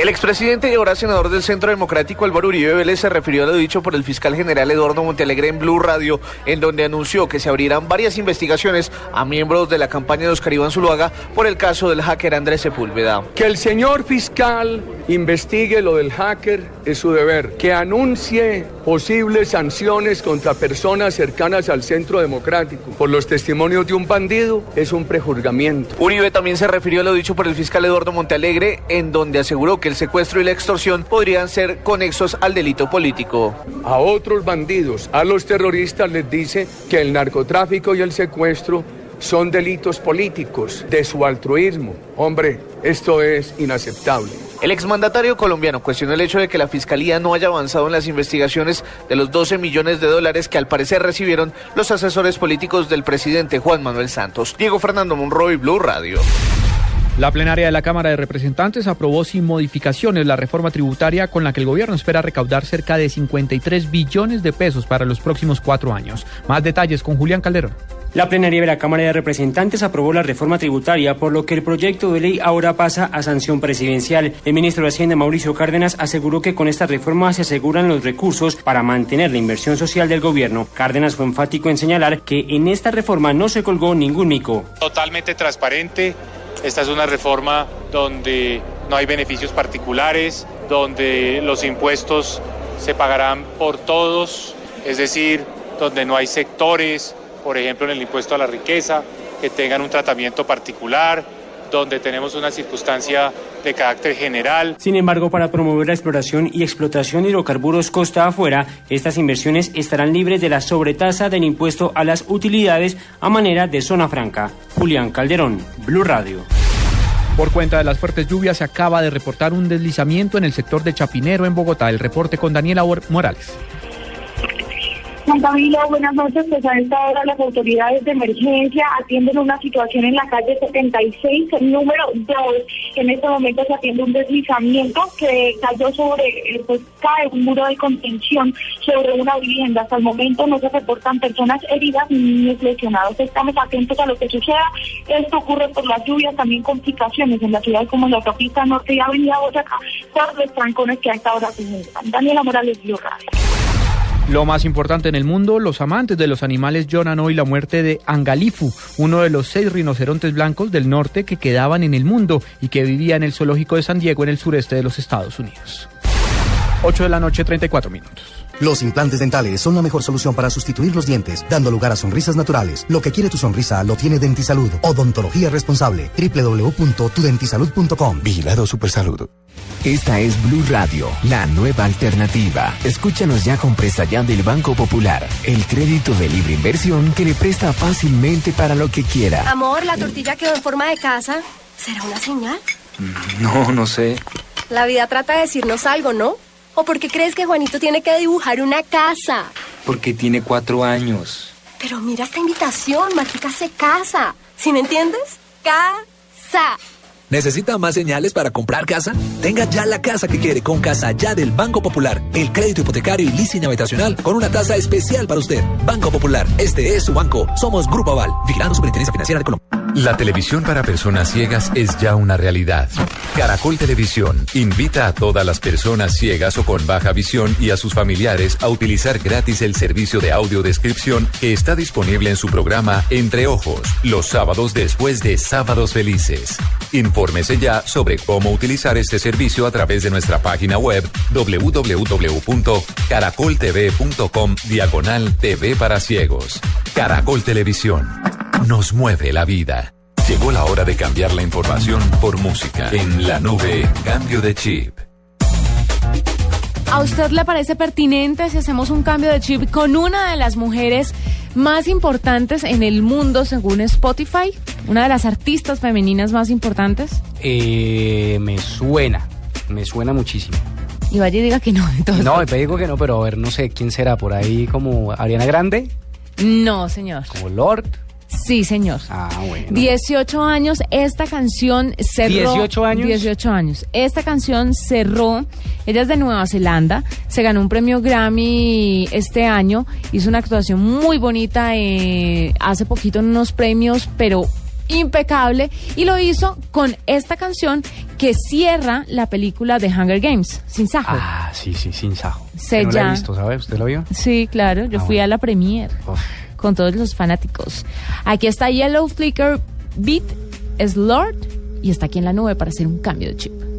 El expresidente y ahora senador del Centro Democrático Álvaro Uribe Vélez se refirió a lo dicho por el fiscal general Eduardo Montalegre en Blue Radio, en donde anunció que se abrirán varias investigaciones a miembros de la campaña de Oscar Iván Zuluaga por el caso del hacker Andrés Sepúlveda. que el señor fiscal investigue lo del hacker, es su deber. Que anuncie posibles sanciones contra personas cercanas al centro democrático por los testimonios de un bandido, es un prejuzgamiento. Uribe también se refirió a lo dicho por el fiscal Eduardo Montealegre, en donde aseguró que el secuestro y la extorsión podrían ser conexos al delito político. A otros bandidos, a los terroristas les dice que el narcotráfico y el secuestro son delitos políticos de su altruismo. Hombre, esto es inaceptable. El exmandatario colombiano cuestionó el hecho de que la fiscalía no haya avanzado en las investigaciones de los 12 millones de dólares que al parecer recibieron los asesores políticos del presidente Juan Manuel Santos. Diego Fernando Monroy, Blue Radio. La plenaria de la Cámara de Representantes aprobó sin modificaciones la reforma tributaria con la que el gobierno espera recaudar cerca de 53 billones de pesos para los próximos cuatro años. Más detalles con Julián Calderón. La plenaria de la Cámara de Representantes aprobó la reforma tributaria, por lo que el proyecto de ley ahora pasa a sanción presidencial. El ministro de Hacienda, Mauricio Cárdenas, aseguró que con esta reforma se aseguran los recursos para mantener la inversión social del gobierno. Cárdenas fue enfático en señalar que en esta reforma no se colgó ningún mico. Totalmente transparente. Esta es una reforma donde no hay beneficios particulares, donde los impuestos se pagarán por todos, es decir, donde no hay sectores por ejemplo en el impuesto a la riqueza, que tengan un tratamiento particular, donde tenemos una circunstancia de carácter general. Sin embargo, para promover la exploración y explotación de hidrocarburos costa afuera, estas inversiones estarán libres de la sobretasa del impuesto a las utilidades a manera de zona franca. Julián Calderón, Blue Radio. Por cuenta de las fuertes lluvias se acaba de reportar un deslizamiento en el sector de Chapinero en Bogotá. El reporte con Daniela Morales. Juan Camilo, buenas noches. Pues a esta hora las autoridades de emergencia atienden una situación en la calle 76, el número 2. En este momento se atiende un deslizamiento que cayó sobre, eh, pues cae un muro de contención sobre una vivienda. Hasta el momento no se reportan personas heridas ni lesionados. Estamos atentos a lo que suceda. Esto ocurre por las lluvias, también complicaciones en la ciudad como en la autopista norte y avenida Boyacá por los trancones que a esta hora se Daniela Morales, Blue Radio. Lo más importante en el mundo, los amantes de los animales lloran hoy la muerte de Angalifu, uno de los seis rinocerontes blancos del norte que quedaban en el mundo y que vivía en el zoológico de San Diego en el sureste de los Estados Unidos. 8 de la noche, 34 minutos. Los implantes dentales son la mejor solución para sustituir los dientes, dando lugar a sonrisas naturales. Lo que quiere tu sonrisa lo tiene Dentisalud. Odontología responsable. www.tudentisalud.com. Vigilado Supersalud. Esta es Blue Radio, la nueva alternativa. Escúchanos ya con presta ya del Banco Popular, el crédito de libre inversión que le presta fácilmente para lo que quiera. Amor, la tortilla quedó en forma de casa. ¿Será una señal? No, no sé. La vida trata de decirnos algo, ¿no? ¿O por qué crees que Juanito tiene que dibujar una casa? Porque tiene cuatro años. Pero mira esta invitación, Mágica se casa. ¿Sí me entiendes? Casa. ¿Necesita más señales para comprar casa? Tenga ya la casa que quiere con Casa Ya del Banco Popular. El crédito hipotecario y leasing habitacional con una tasa especial para usted. Banco Popular, este es su banco. Somos Grupo Aval, vigilando Superintendencia Financiera de Colombia. La televisión para personas ciegas es ya una realidad. Caracol Televisión invita a todas las personas ciegas o con baja visión y a sus familiares a utilizar gratis el servicio de audiodescripción que está disponible en su programa Entre Ojos, los sábados después de Sábados Felices. Infórmese ya sobre cómo utilizar este servicio a través de nuestra página web www.caracoltv.com diagonal TV para ciegos. Caracol Televisión. Nos mueve la vida. Llegó la hora de cambiar la información por música. En la nube, cambio de chip. ¿A usted le parece pertinente si hacemos un cambio de chip con una de las mujeres más importantes en el mundo según Spotify? ¿Una de las artistas femeninas más importantes? Eh, me suena, me suena muchísimo. Y vaya y diga que no. Entonces. No, me digo que no, pero a ver, no sé quién será por ahí como Ariana Grande. No, señor. Como Lord. Sí, señor. Ah, bueno. 18 años, esta canción cerró. ¿18 años? 18 años. Esta canción cerró. Ella es de Nueva Zelanda. Se ganó un premio Grammy este año. Hizo una actuación muy bonita eh, hace poquito en unos premios, pero impecable. Y lo hizo con esta canción que cierra la película de Hunger Games, Sin Sajo. Ah, sí, sí, Sin Sajo. Se no ya- la he visto, ¿sabe? ¿Usted lo vio? Sí, claro. Yo Ah, fui bueno. a la premiere con todos los fanáticos. Aquí está Yellow Flicker Beat es y está aquí en la nube para hacer un cambio de chip.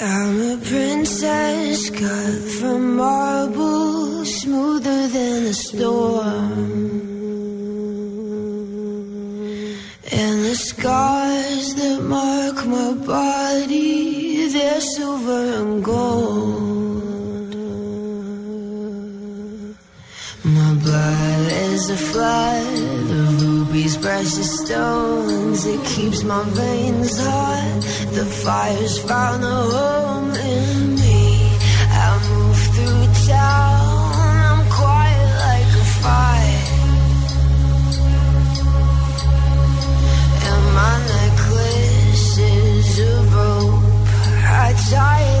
I'm a princess cut from marble, smoother than a storm. And the scars that mark my body, they're silver and gold. My blood is a flood rubies, precious stones. It keeps my veins hot. The fire's found a home in me. I move through town. I'm quiet like a fire. And my necklace is of rope. I tie it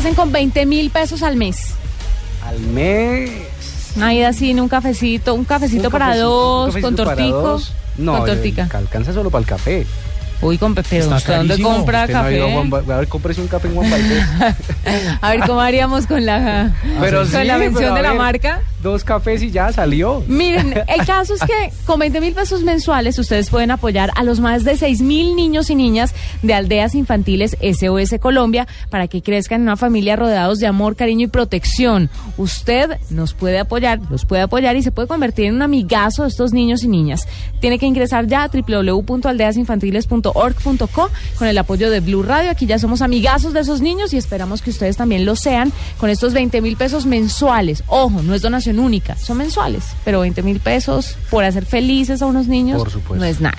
hacen con 20 mil pesos al mes? Al mes. Una ida así en un cafecito, un cafecito un para cafecito- dos, un cafecito con para tortico. dos. No, con tortica. eh, alcanza solo para el café. Uy, con ¿usted dónde compra Usted no a café? Val- a ver, cómprese un café en Juan Valdez. A ver, ¿cómo haríamos con la, Pero con sí, la mención a de la ver, marca? Dos cafés y ya salió. Miren, el caso es que con 20 mil pesos mensuales ustedes pueden apoyar a los más de 6 mil niños y niñas de aldeas infantiles SOS Colombia para que crezcan en una familia rodeados de amor, cariño y protección. Usted nos puede apoyar, los puede apoyar y se puede convertir en un amigazo de estos niños y niñas. Tiene que ingresar ya a www.aldeasinfantiles.org.co con el apoyo de Blue Radio. Aquí ya somos amigazos de esos niños y esperamos que ustedes también lo sean con estos 20 mil pesos mensuales. Ojo, no es donación única, son mensuales, pero 20 mil pesos por hacer felices a unos niños Por no es nada.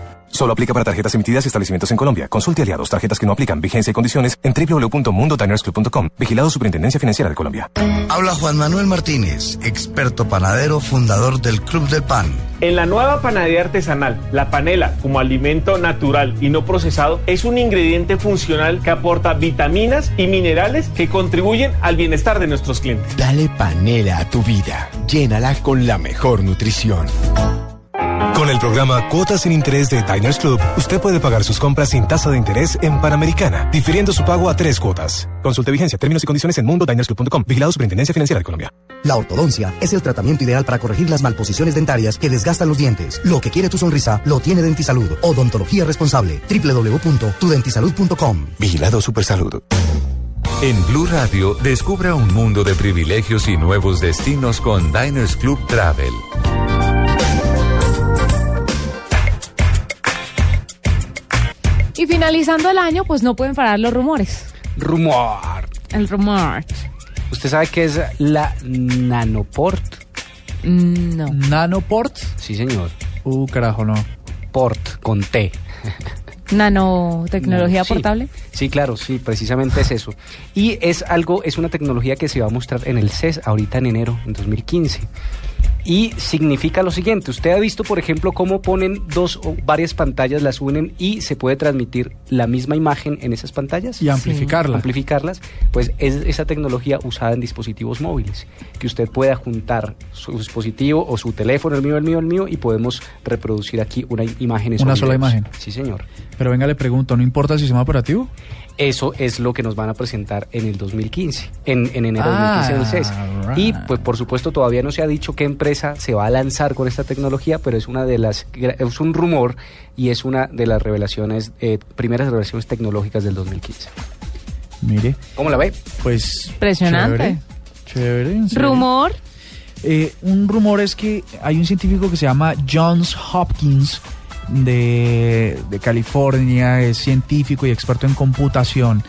Solo aplica para tarjetas emitidas y establecimientos en Colombia. Consulte aliados, tarjetas que no aplican, vigencia y condiciones en www.mundodinersclub.com. Vigilado Superintendencia Financiera de Colombia. Habla Juan Manuel Martínez, experto panadero, fundador del Club del Pan. En la nueva panadería artesanal, la panela, como alimento natural y no procesado, es un ingrediente funcional que aporta vitaminas y minerales que contribuyen al bienestar de nuestros clientes. Dale panela a tu vida. Llénala con la mejor nutrición. El programa Cuotas sin Interés de Diners Club, usted puede pagar sus compras sin tasa de interés en Panamericana, difiriendo su pago a tres cuotas. Consulte vigencia, términos y condiciones en mundodinersclub.com. Vigilado Superintendencia Financiera de Colombia. La ortodoncia es el tratamiento ideal para corregir las malposiciones dentarias que desgastan los dientes. Lo que quiere tu sonrisa lo tiene Dentisalud. Odontología responsable. www.tudentisalud.com. Vigilado Supersalud. En Blue Radio, descubra un mundo de privilegios y nuevos destinos con Diners Club Travel. Y finalizando el año, pues no pueden parar los rumores. Rumor. El rumor. ¿Usted sabe qué es la nanoport? No. ¿Nanoport? Sí, señor. Uh, carajo, no. Port, con T. Nanotecnología Sí. portable. Sí, claro, sí, precisamente es eso. Y es algo, es una tecnología que se va a mostrar en el CES ahorita en enero, en 2015. Y significa lo siguiente, usted ha visto, por ejemplo, cómo ponen dos o varias pantallas, las unen y se puede transmitir la misma imagen en esas pantallas. Y amplificarla. Amplificarlas, pues es esa tecnología usada en dispositivos móviles, que usted pueda juntar su dispositivo o su teléfono, el mío, el mío, el mío, y podemos reproducir aquí una imagen. Una sola imagen. Sí, señor. Pero venga, le pregunto, ¿no importa el sistema operativo? Eso es lo que nos van a presentar en el 2015, en, en enero de Ah, 2015 en el CES. right. Y pues por supuesto todavía no se ha dicho qué empresa se va a lanzar con esta tecnología, pero es una de las es un rumor y es una de las revelaciones eh, primeras revelaciones tecnológicas del 2015. Mire. ¿Cómo la ve? Pues. Impresionante. Chévere. Rumor. Eh, un rumor es que hay un científico que se llama Johns Hopkins de, de California, es científico y experto en computación,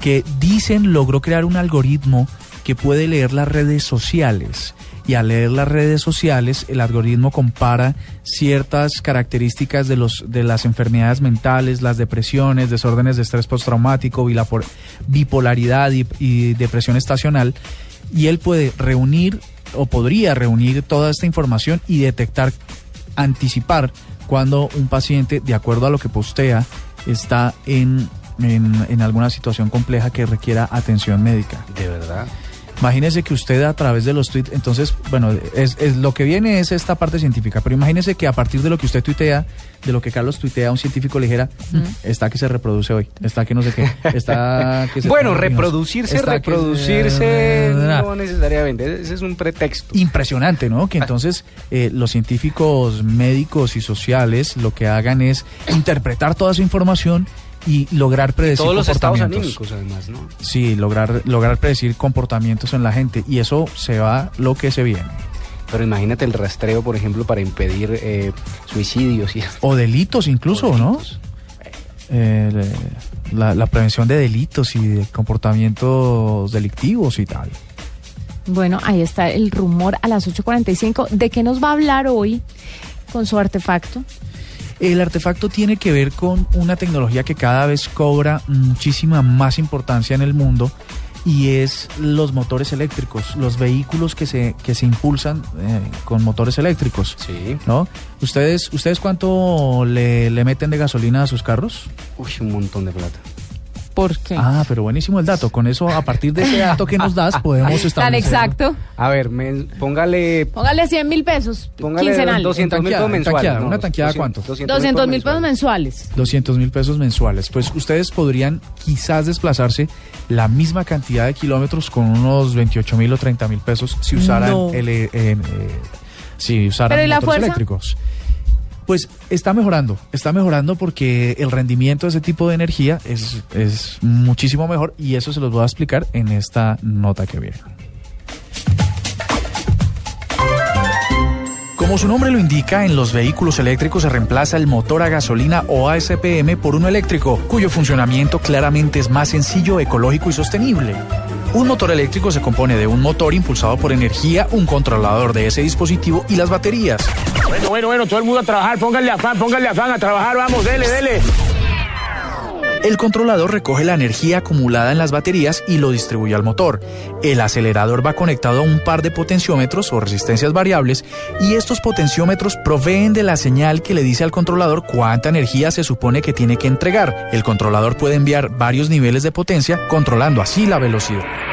que dicen logró crear un algoritmo que puede leer las redes sociales. Y al leer las redes sociales, el algoritmo compara ciertas características de, los, de las enfermedades mentales, las depresiones, desórdenes de estrés postraumático, bipolaridad y- y depresión estacional, y él puede reunir o podría reunir toda esta información y detectar, anticipar cuando un paciente, de acuerdo a lo que postea, está en, en, en alguna situación compleja que requiera atención médica. De verdad. Imagínese que usted a través de los tweets, entonces, bueno, es, es- lo que viene es esta parte científica, pero imagínese que a partir de lo que usted tuitea, de lo que Carlos tuitea, un científico le dijera, Mm. está que se reproduce hoy, está que no sé qué, está que se Bueno, reproducirse, está reproducirse no necesariamente, ese es un pretexto. impresionante, ¿no? Que entonces eh, los científicos médicos y sociales lo que hagan es interpretar toda esa información y lograr predecir Todos los estados anímicos además, ¿no? Sí, lograr, lograr predecir comportamientos en la gente y eso se va lo que se viene. Pero imagínate el rastreo, por ejemplo, para impedir eh, suicidios y O delitos incluso, ¿no? Eh, la, la prevención de delitos y de comportamientos delictivos y tal. Bueno, ahí está el rumor a las 8.45. ¿De qué nos va a hablar hoy con su artefacto? El artefacto tiene que ver con una tecnología que cada vez cobra muchísima más importancia en el mundo y es los motores eléctricos, los vehículos que se, que se impulsan eh, con motores eléctricos. Sí. ¿No? ¿Ustedes, ¿Ustedes cuánto le, le meten de gasolina a sus carros? Uy, un montón de plata. ¿Por qué? Ah, pero buenísimo el dato. Con eso, a partir de ese dato que nos das, podemos Tan establecer... exacto. A ver, men- póngale Póngale 100 mil pesos Póngale quincenales. 200 mil pesos mensuales. tanqueada, no, ¿Una tanqueada 200, cuánto? 200 mil pesos mensuales. 200 mil pesos mensuales. Pues ustedes podrían quizás desplazarse la misma cantidad de kilómetros con unos 28 mil o 30 mil pesos si usaran No. el, eh, eh, si usaran eléctricos. Pues está mejorando, está mejorando porque el rendimiento de ese tipo de energía es, es muchísimo mejor y eso se los voy a explicar en esta nota que viene. Como su nombre lo indica, en los vehículos eléctricos se reemplaza el motor a gasolina o ASPM por uno eléctrico, cuyo funcionamiento claramente es más sencillo, ecológico y sostenible. Un motor eléctrico se compone de un motor impulsado por energía, un controlador de ese dispositivo y las baterías. Bueno, bueno, bueno, todo el mundo a trabajar, pónganle afán, pónganle afán a trabajar, vamos, dele, dele. El controlador recoge la energía acumulada en las baterías y lo distribuye al motor. El acelerador va conectado a un par de potenciómetros o resistencias variables y estos potenciómetros proveen de la señal que le dice al controlador cuánta energía se supone que tiene que entregar. El controlador puede enviar varios niveles de potencia controlando así la velocidad.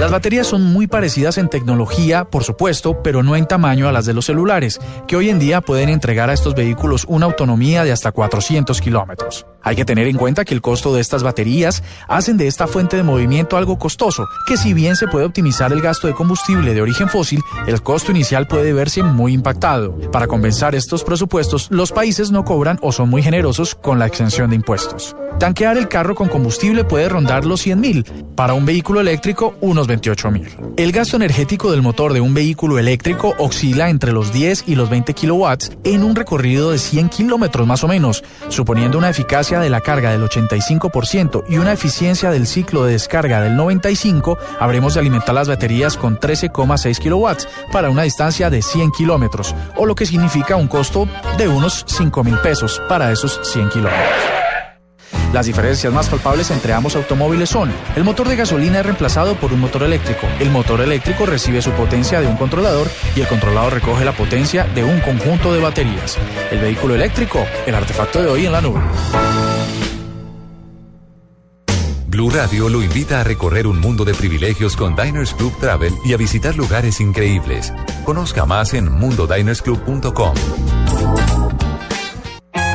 Las baterías son muy parecidas en tecnología, por supuesto, pero no en tamaño a las de los celulares, que hoy en día pueden entregar a estos vehículos una autonomía de hasta 400 kilómetros. Hay que tener en cuenta que el costo de estas baterías hacen de esta fuente de movimiento algo costoso, que si bien se puede optimizar el gasto de combustible de origen fósil, el costo inicial puede verse muy impactado. Para compensar estos presupuestos, los países no cobran o son muy generosos con la exención de impuestos. Tanquear el carro con combustible puede rondar los 100 mil, para un vehículo eléctrico unos 28 mil. El gasto energético del motor de un vehículo eléctrico oscila entre los 10 y los 20 kilowatts en un recorrido de 100 kilómetros más o menos, suponiendo una eficacia de la carga del 85% y una eficiencia del ciclo de descarga del 95%, habremos de alimentar las baterías con 13,6 kilowatts para una distancia de 100 kilómetros, o lo que significa un costo de unos 5 mil pesos para esos 100 kilómetros. Las diferencias más palpables entre ambos automóviles son, el motor de gasolina es reemplazado por un motor eléctrico, el motor eléctrico recibe su potencia de un controlador y el controlador recoge la potencia de un conjunto de baterías. El vehículo eléctrico, el artefacto de hoy en la nube. Blue Radio lo invita a recorrer un mundo de privilegios con Diners Club Travel y a visitar lugares increíbles. Conozca más en mundodinersclub.com.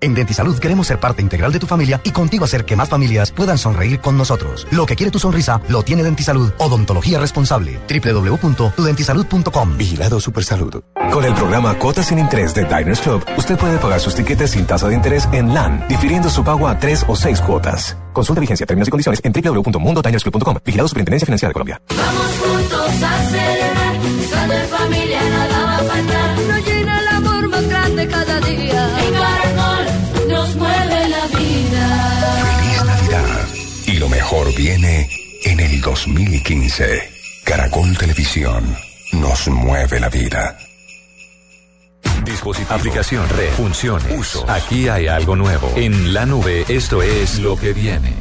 En Dentisalud queremos ser parte integral de tu familia y contigo hacer que más familias puedan sonreír con nosotros. Lo que quiere tu sonrisa lo tiene Dentisalud. Odontología responsable. www.tudentisalud.com. Vigilado Supersalud. Con el programa Cuotas sin Interés de Diners Club, usted puede pagar sus tiquetes sin tasa de interés en LAN, difiriendo su pago a tres o seis cuotas. Consulta vigencia, términos y condiciones en www.mundodinersclub.com. Vigilado Superintendencia Financiera de Colombia. Vamos juntos a celebrar, familia viene en el 2015. Caracol Televisión nos mueve la vida. Dispositivo, aplicación, red, funciones, uso. Aquí hay algo nuevo. En la nube, esto es lo que viene.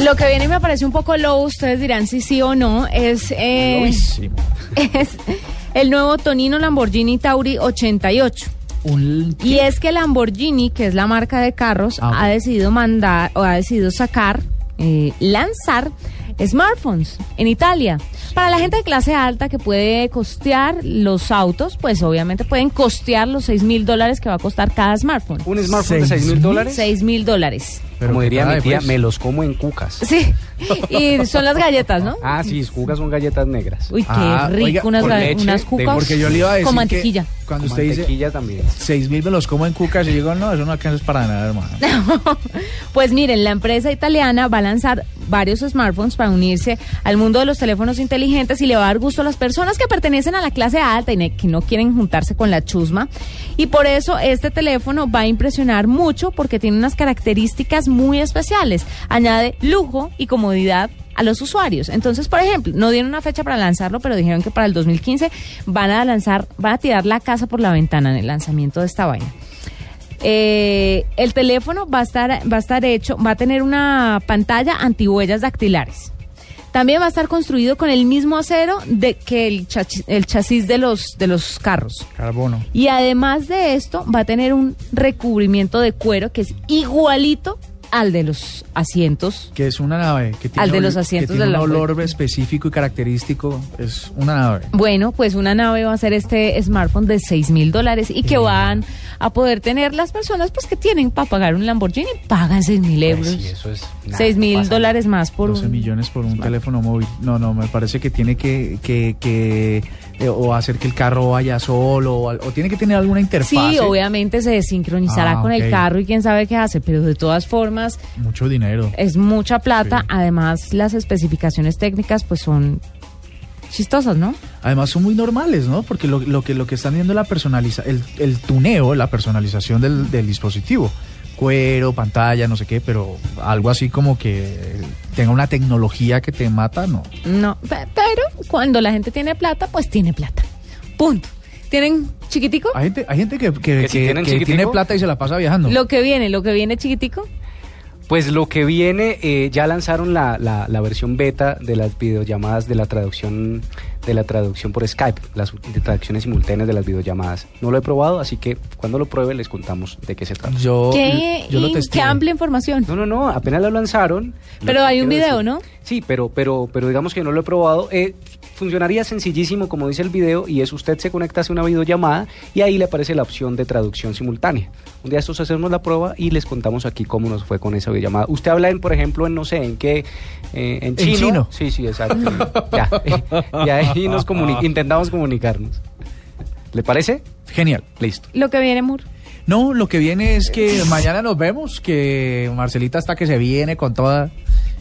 Lo que viene me parece un poco low, ustedes dirán si sí o no, es, eh, es el nuevo Tonino Lamborghini Tauri 88. Y es que Lamborghini, que es la marca de carros, Ah, ha decidido mandar o ha decidido sacar, eh, lanzar smartphones en Italia. Para la gente de clase alta que puede costear los autos, pues obviamente pueden costear los 6 mil dólares que va a costar cada smartphone. ¿Un smartphone de 6 mil dólares? 6 mil dólares. Como diría mi tía, pues. me los como en cucas. Sí, y son las galletas, ¿no? Ah, sí, cucas son galletas negras. Uy, qué Ah, rico, oiga, unas, leche unas cucas Porque yo le iba a decir con que mantequilla. cuando Con usted dice mantequilla también. 6 mil me los como en cucas y digo, no, eso no alcanza para nada, hermano. Pues miren, la empresa italiana va a lanzar varios smartphones para unirse al mundo de los teléfonos inteligentes y le va a dar gusto a las personas que pertenecen a la clase alta y que no quieren juntarse con la chusma. Y por eso este teléfono va a impresionar mucho porque tiene unas características muy especiales. Añade lujo y comodidad a los usuarios. Entonces, por ejemplo, no dieron una fecha para lanzarlo, pero dijeron que para el 2015 van a lanzar, van a tirar la casa por la ventana en el lanzamiento de esta vaina. Eh, el teléfono va a estar va a estar hecho, va a tener una pantalla antihuellas dactilares. También va a estar construido con el mismo acero de que el, chachi- el chasis de los de los carros. Carbono. Y además de esto, va a tener un recubrimiento de cuero que es igualito al de los asientos. Que es una nave que tiene, Al de los que asientos tiene de un la olor específico y característico. Es una nave. Bueno, pues una nave va a ser este smartphone de 6 mil dólares y que van a poder tener las personas pues que tienen para pagar un Lamborghini, pagan 6 mil euros. Sí, eso es. nada, 6 no mil dólares más por 12 un... millones por un teléfono móvil. No, no, me parece que tiene que, que, que eh, o hacer que el carro vaya solo o, tiene que tener alguna interfaz. Sí, obviamente se sincronizará Ah, con el carro y quién sabe qué hace, pero de todas formas Mucho dinero. es mucha plata. Además, las especificaciones técnicas pues son chistosas, ¿no? Además son muy normales, ¿no? Porque lo, lo que lo que están viendo es la personaliza, el, el tuneo, la personalización del, del dispositivo. Cuero, pantalla, no sé qué, pero algo así como que tenga una tecnología que te mata, no. No, pe- pero cuando la gente tiene plata, pues tiene plata. Punto. ¿Tienen chiquitico? Hay gente, hay gente que, que, ¿Que si que- tienen que chiquitico? tiene plata y se la pasa viajando. Lo que viene, lo que viene chiquitico. Pues lo que viene, eh, ya lanzaron la, la, la versión beta de las videollamadas de la traducción de la traducción por Skype, las de traducciones simultáneas de las videollamadas. No lo he probado, así que cuando lo pruebe les contamos de qué se trata. Yo, ¿Qué, y- qué amplia información. No, no, no, apenas lo lanzaron. Pero Lo hay un video, decir- ¿no? Sí, pero, pero, pero digamos que no lo he probado. Eh, funcionaría sencillísimo, como dice el video, y es usted se conecta a una videollamada y ahí le aparece la opción de traducción simultánea. Un día estos hacemos la prueba y les contamos aquí cómo nos fue con esa videollamada. Usted habla en, por ejemplo, en no sé, en qué, eh, en En chino. chino. Sí, sí, exacto. ya. Y ahí nos comuni- intentamos comunicarnos. ¿Le parece? Genial. Listo. Lo que viene, Mur. No, lo que viene es que mañana nos vemos, que Marcelita está que se viene con toda...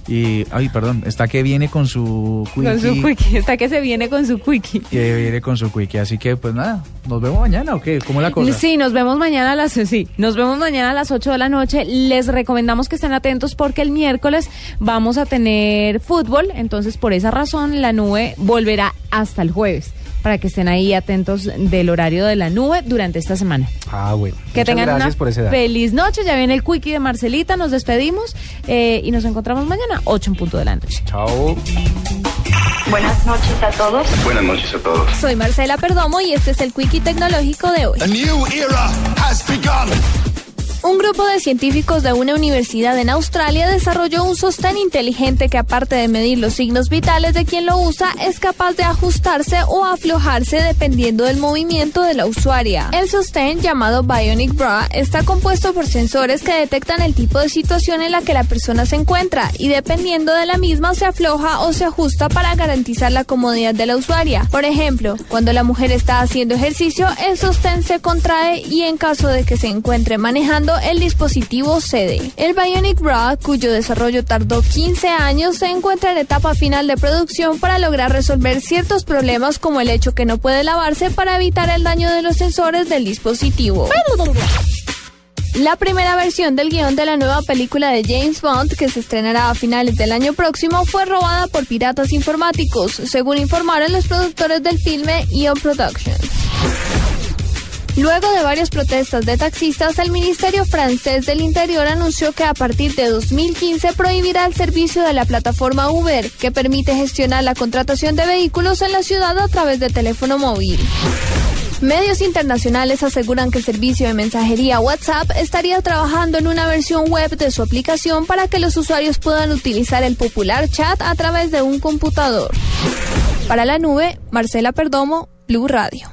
Y, ay, perdón, está que viene con su Con su quickie, quickie. Está que se viene con su quickie. que viene con su quickie. Así que, pues nada, nos vemos mañana, ¿o qué? ¿Cómo es la cosa? Sí, nos vemos mañana a las sí, nos vemos mañana a las 8 de la noche. Les recomendamos que estén atentos porque el miércoles vamos a tener fútbol, entonces por esa razón la nube volverá hasta el jueves para que estén ahí atentos del horario de la nube durante esta semana. Ah, bueno. Que Muchas tengan gracias una por ese dato. feliz noche. Ya viene el quickie de Marcelita, nos despedimos eh, y nos encontramos mañana 8 en punto de la noche. Chao. Buenas noches a todos. Buenas noches a todos. Soy Marcela Perdomo y este es el Quickie Tecnológico de hoy. Un grupo de científicos de una universidad en Australia desarrolló un sostén inteligente que aparte de medir los signos vitales de quien lo usa, es capaz de ajustarse o aflojarse dependiendo del movimiento de la usuaria. El sostén, llamado Bionic Bra, está compuesto por sensores que detectan el tipo de situación en la que la persona se encuentra y dependiendo de la misma se afloja o se ajusta para garantizar la comodidad de la usuaria. Por ejemplo, cuando la mujer está haciendo ejercicio, el sostén se contrae y en caso de que se encuentre manejando, el dispositivo cede. El Bionic Bra, cuyo desarrollo tardó 15 años, se encuentra en etapa final de producción para lograr resolver ciertos problemas como el hecho que no puede lavarse para evitar el daño de los sensores del dispositivo. La primera versión del guion de la nueva película de James Bond, que se estrenará a finales del año próximo, fue robada por piratas informáticos, según informaron los productores del filme Eon Productions. Luego de varias protestas de taxistas, el Ministerio francés del Interior anunció que a partir de 2015 prohibirá el servicio de la plataforma Uber, que permite gestionar la contratación de vehículos en la ciudad a través de teléfono móvil. Medios internacionales aseguran que el servicio de mensajería WhatsApp estaría trabajando en una versión web de su aplicación para que los usuarios puedan utilizar el popular chat a través de un computador. Para la nube, Marcela Perdomo, Blue Radio.